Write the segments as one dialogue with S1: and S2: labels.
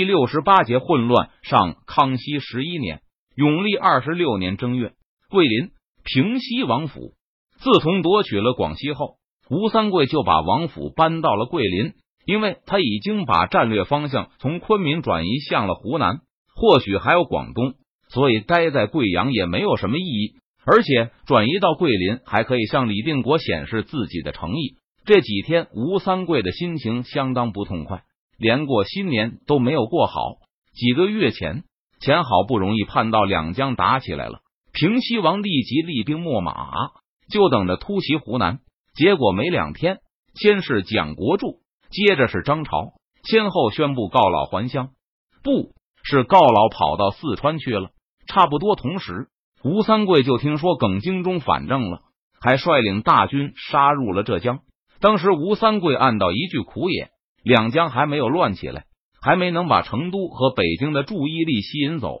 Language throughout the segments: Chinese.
S1: 第六十八节混乱上，康熙十一年，永历二十六年正月，桂林平西王府。自从夺取了广西后，吴三桂就把王府搬到了桂林，因为他已经把战略方向从昆明转移向了湖南，或许还有广东，所以待在贵阳也没有什么意义。而且转移到桂林，还可以向李定国显示自己的诚意。这几天，吴三桂的心情相当不痛快。连过新年都没有过好。几个月前，前好不容易盼到两江打起来了，平西王立即厉兵秣马，就等着突袭湖南。结果没两天，先是蒋国柱，接着是张朝，先后宣布告老还乡，不是告老跑到四川去了。差不多同时，吴三桂就听说耿精忠反正了，还率领大军杀入了浙江。当时吴三桂暗道一句苦也。两江还没有乱起来，还没能把成都和北京的注意力吸引走，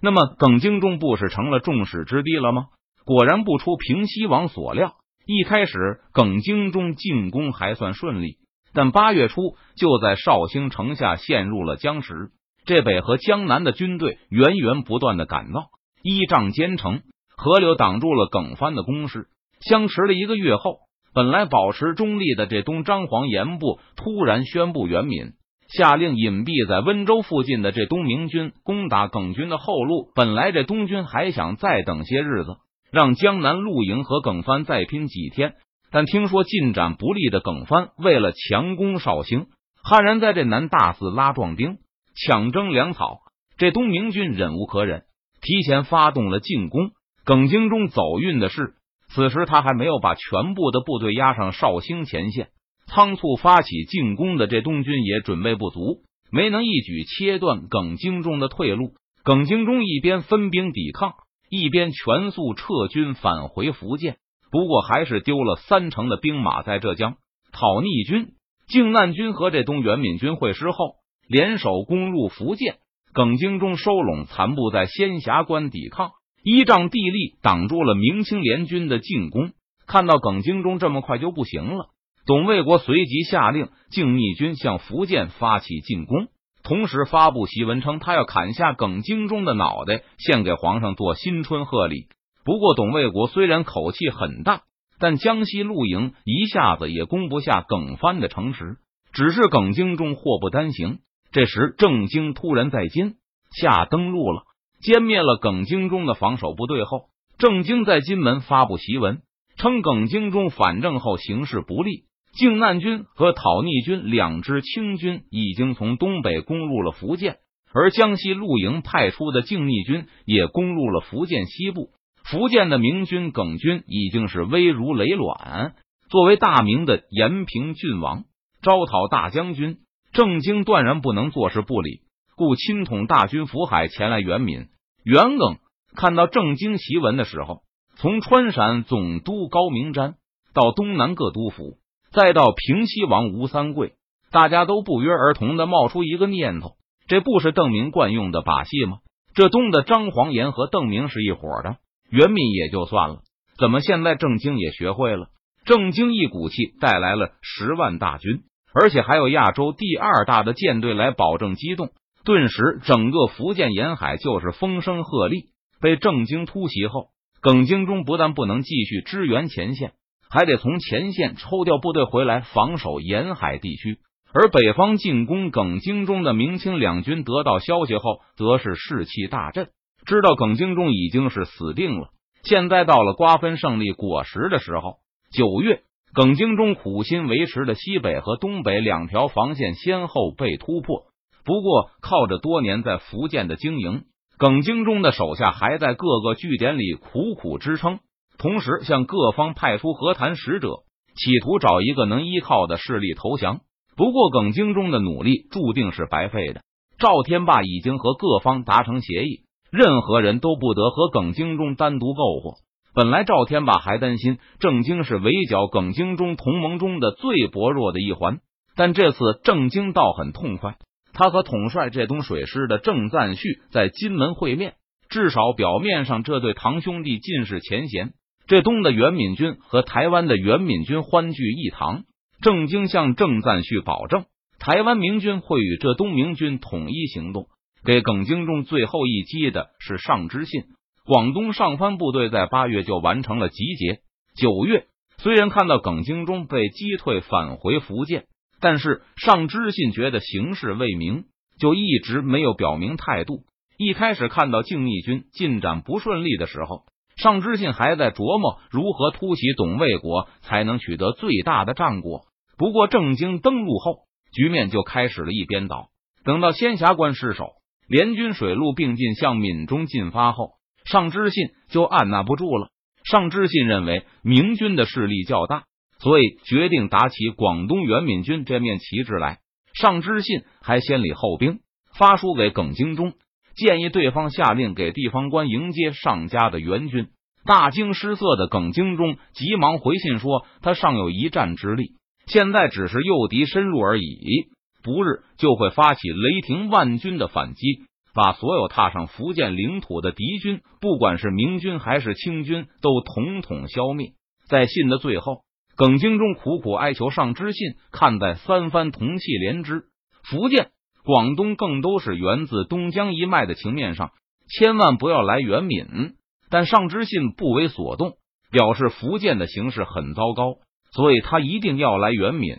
S1: 那么耿精忠不是成了众矢之的了吗？果然不出平西王所料，一开始耿精忠进攻还算顺利，但八月初就在绍兴城下陷入了僵持。这北和江南的军队源源不断的赶到，依仗坚城，河流挡住了耿藩的攻势。相持了一个月后。本来保持中立的这东张黄岩部突然宣布援闽，下令隐蔽在温州附近的这东明军攻打耿军的后路。本来这东军还想再等些日子，让江南陆营和耿藩再拼几天，但听说进展不利的耿藩为了强攻绍兴，悍然在这南大肆拉壮丁，抢征粮草。这东明军忍无可忍，提前发动了进攻。耿精忠走运的是。此时他还没有把全部的部队压上绍兴前线，仓促发起进攻的这东军也准备不足，没能一举切断耿精忠的退路。耿精忠一边分兵抵抗，一边全速撤军返回福建。不过还是丢了三成的兵马在浙江。讨逆军、靖难军和这东原闽军会师后，联手攻入福建。耿精忠收拢残部在仙霞关抵抗。依仗地利挡住了明清联军的进攻。看到耿精忠这么快就不行了，董卫国随即下令靖逆军向福建发起进攻，同时发布檄文称他要砍下耿精忠的脑袋献给皇上做新春贺礼。不过董卫国虽然口气很大，但江西陆营一下子也攻不下耿藩的城池，只是耿精忠祸不单行。这时郑经突然在金下登陆了。歼灭了耿精忠的防守部队后，郑经在金门发布檄文，称耿精忠反正后形势不利，靖难军和讨逆军两支清军已经从东北攻入了福建，而江西陆营派出的靖逆军也攻入了福建西部。福建的明军耿军已经是危如累卵。作为大明的延平郡王，招讨大将军，郑经断然不能坐视不理，故亲统大军福海前来援闽。袁耿看到郑经檄文的时候，从川陕总督高明瞻到东南各督府，再到平西王吴三桂，大家都不约而同的冒出一个念头：这不是邓明惯用的把戏吗？这东的张黄岩和邓明是一伙的，袁敏也就算了，怎么现在郑经也学会了？郑经一股气带来了十万大军，而且还有亚洲第二大的舰队来保证机动。顿时，整个福建沿海就是风声鹤唳。被郑经突袭后，耿精忠不但不能继续支援前线，还得从前线抽调部队回来防守沿海地区。而北方进攻耿精忠的明清两军得到消息后，则是士气大振，知道耿精忠已经是死定了。现在到了瓜分胜利果实的时候。九月，耿精忠苦心维持的西北和东北两条防线先后被突破。不过，靠着多年在福建的经营，耿精忠的手下还在各个据点里苦苦支撑，同时向各方派出和谈使者，企图找一个能依靠的势力投降。不过，耿精忠的努力注定是白费的。赵天霸已经和各方达成协议，任何人都不得和耿精忠单独购货。本来赵天霸还担心郑经是围剿耿精忠同盟中的最薄弱的一环，但这次郑经倒很痛快。他和统帅这东水师的郑赞旭在金门会面，至少表面上这对堂兄弟尽是前嫌。这东的元敏军和台湾的元敏军欢聚一堂，郑经向郑赞旭保证，台湾明军会与浙东明军统一行动。给耿精忠最后一击的是上知信。广东上番部队在八月就完成了集结。九月，虽然看到耿精忠被击退返回福建，但是尚知信觉得形势未明，就一直没有表明态度。一开始看到靖密军进展不顺利的时候，尚知信还在琢磨如何突袭董卫国才能取得最大的战果。不过郑经登陆后，局面就开始了一边倒。等到仙霞关失守，联军水陆并进向闽中进发后。尚知信就按捺不住了。尚知信认为明军的势力较大，所以决定打起广东原闽军这面旗帜来。上知信还先礼后兵，发书给耿精忠，建议对方下令给地方官迎接上家的援军。大惊失色的耿精忠急忙回信说：“他尚有一战之力，现在只是诱敌深入而已，不日就会发起雷霆万钧的反击。”把所有踏上福建领土的敌军，不管是明军还是清军，都统统消灭。在信的最后，耿精忠苦苦哀求上知信，看在三番同气连枝，福建、广东更都是源自东江一脉的情面上，千万不要来援闽。但上知信不为所动，表示福建的形势很糟糕，所以他一定要来援闽。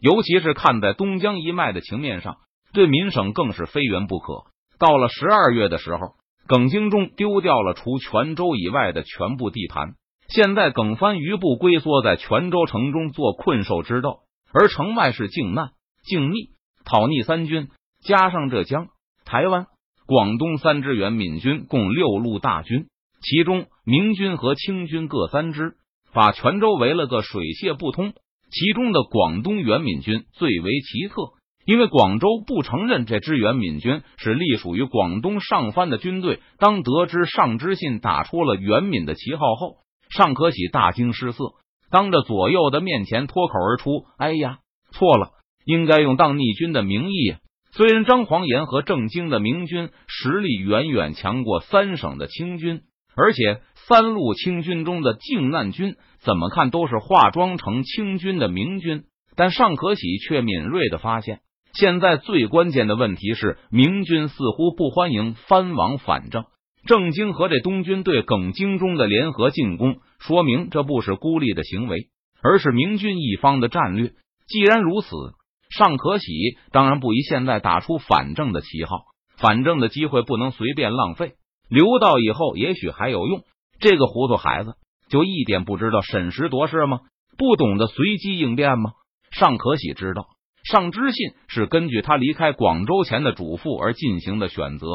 S1: 尤其是看在东江一脉的情面上，对闽省更是非援不可。到了十二月的时候，耿精忠丢掉了除泉州以外的全部地盘。现在耿帆余部龟缩在泉州城中做困兽之斗，而城外是靖难、靖逆、讨逆三军，加上浙江、台湾、广东三支援闽军，共六路大军，其中明军和清军各三支，把泉州围了个水泄不通。其中的广东援闽军最为奇特。因为广州不承认这支援闽军是隶属于广东上藩的军队，当得知上知信打出了援闽的旗号后，尚可喜大惊失色，当着左右的面前脱口而出：“哎呀，错了，应该用当逆军的名义。”虽然张煌岩和郑经的明军实力远远强过三省的清军，而且三路清军中的靖难军怎么看都是化妆成清军的明军，但尚可喜却敏锐的发现。现在最关键的问题是，明军似乎不欢迎藩王反正。郑经和这东军对耿精忠的联合进攻，说明这不是孤立的行为，而是明军一方的战略。既然如此，尚可喜当然不宜现在打出反正的旗号。反正的机会不能随便浪费，留到以后也许还有用。这个糊涂孩子就一点不知道审时度势吗？不懂得随机应变吗？尚可喜知道。尚知信是根据他离开广州前的嘱咐而进行的选择。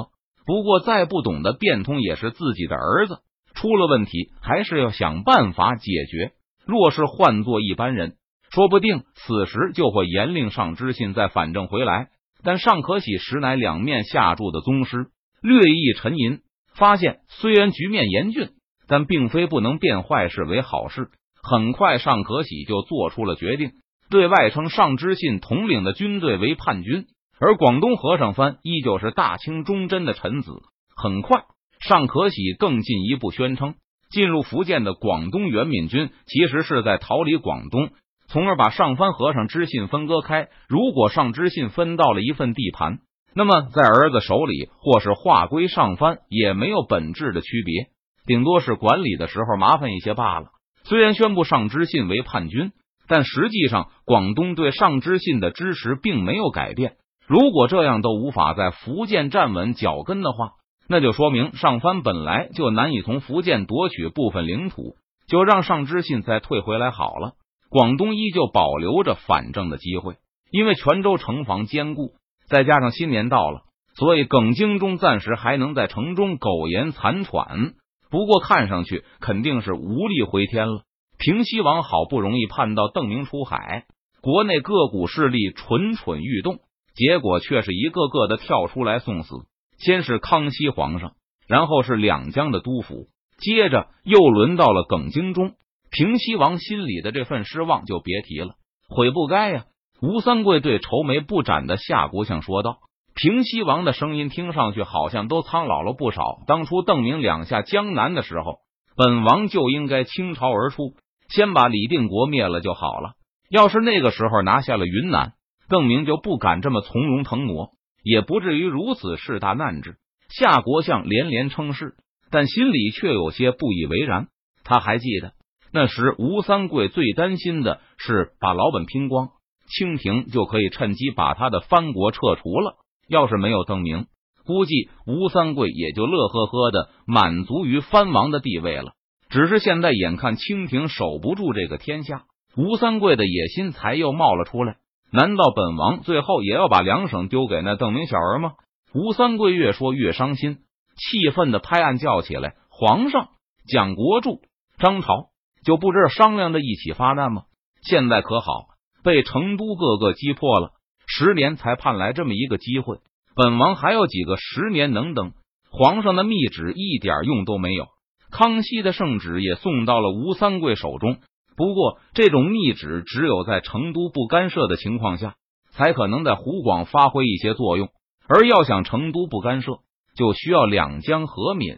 S1: 不过，再不懂得变通也是自己的儿子，出了问题还是要想办法解决。若是换做一般人，说不定此时就会严令上知信再反正回来。但尚可喜实乃两面下注的宗师，略一沉吟，发现虽然局面严峻，但并非不能变坏事为好事。很快，尚可喜就做出了决定。对外称尚知信统领的军队为叛军，而广东和尚藩依旧是大清忠贞的臣子。很快，尚可喜更进一步宣称，进入福建的广东原闽军其实是在逃离广东，从而把上藩和尚知信分割开。如果上知信分到了一份地盘，那么在儿子手里或是划归上藩，也没有本质的区别，顶多是管理的时候麻烦一些罢了。虽然宣布上知信为叛军。但实际上，广东对上知信的支持并没有改变。如果这样都无法在福建站稳脚跟的话，那就说明上藩本来就难以从福建夺取部分领土。就让上知信再退回来好了。广东依旧保留着反正的机会，因为泉州城防坚固，再加上新年到了，所以耿精忠暂时还能在城中苟延残喘。不过看上去肯定是无力回天了。平西王好不容易盼到邓明出海，国内各股势力蠢蠢欲动，结果却是一个个的跳出来送死。先是康熙皇上，然后是两江的督府，接着又轮到了耿精忠。平西王心里的这份失望就别提了，悔不该呀！吴三桂对愁眉不展的夏国相说道。平西王的声音听上去好像都苍老了不少。当初邓明两下江南的时候，本王就应该倾巢而出。先把李定国灭了就好了。要是那个时候拿下了云南，邓明就不敢这么从容腾挪，也不至于如此势大难治。夏国相连连称是，但心里却有些不以为然。他还记得那时吴三桂最担心的是把老本拼光，清廷就可以趁机把他的藩国撤除了。要是没有邓明，估计吴三桂也就乐呵呵的满足于藩王的地位了。只是现在眼看清廷守不住这个天下，吴三桂的野心才又冒了出来。难道本王最后也要把两省丢给那邓明小儿吗？吴三桂越说越伤心，气愤的拍案叫起来：“皇上，蒋国柱！”张朝就不知商量着一起发难吗？现在可好，被成都各个击破了，十年才盼来这么一个机会，本王还有几个十年能等？皇上的密旨一点用都没有，康熙的圣旨也送到了吴三桂手中。不过，这种密旨只有在成都不干涉的情况下，才可能在湖广发挥一些作用。而要想成都不干涉，就需要两江和闽，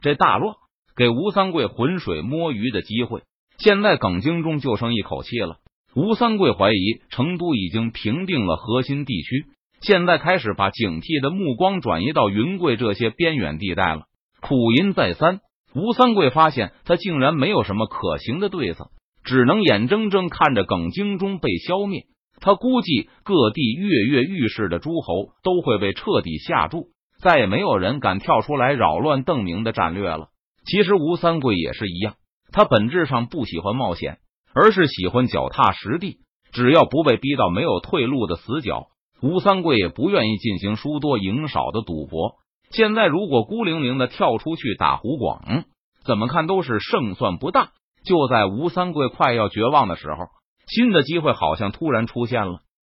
S1: 这大乱。给吴三桂浑水摸鱼的机会，现在耿精忠就剩一口气了。吴三桂怀疑成都已经平定了核心地区，现在开始把警惕的目光转移到云贵这些边远地带了。苦吟再三，吴三桂发现他竟然没有什么可行的对策，只能眼睁睁看着耿精忠被消灭。他估计各地跃跃欲试的诸侯都会被彻底吓住，再也没有人敢跳出来扰乱邓明的战略了。其实吴三桂也是一样，他本质上不喜欢冒险，而是喜欢脚踏实地。只要不被逼到没有退路的死角，吴三桂也不愿意进行输多赢少的赌博。现在如果孤零零的跳出去打湖广，怎么看都是胜算不大。就在吴三桂快要绝望的时候，新的机会好像突然出现了。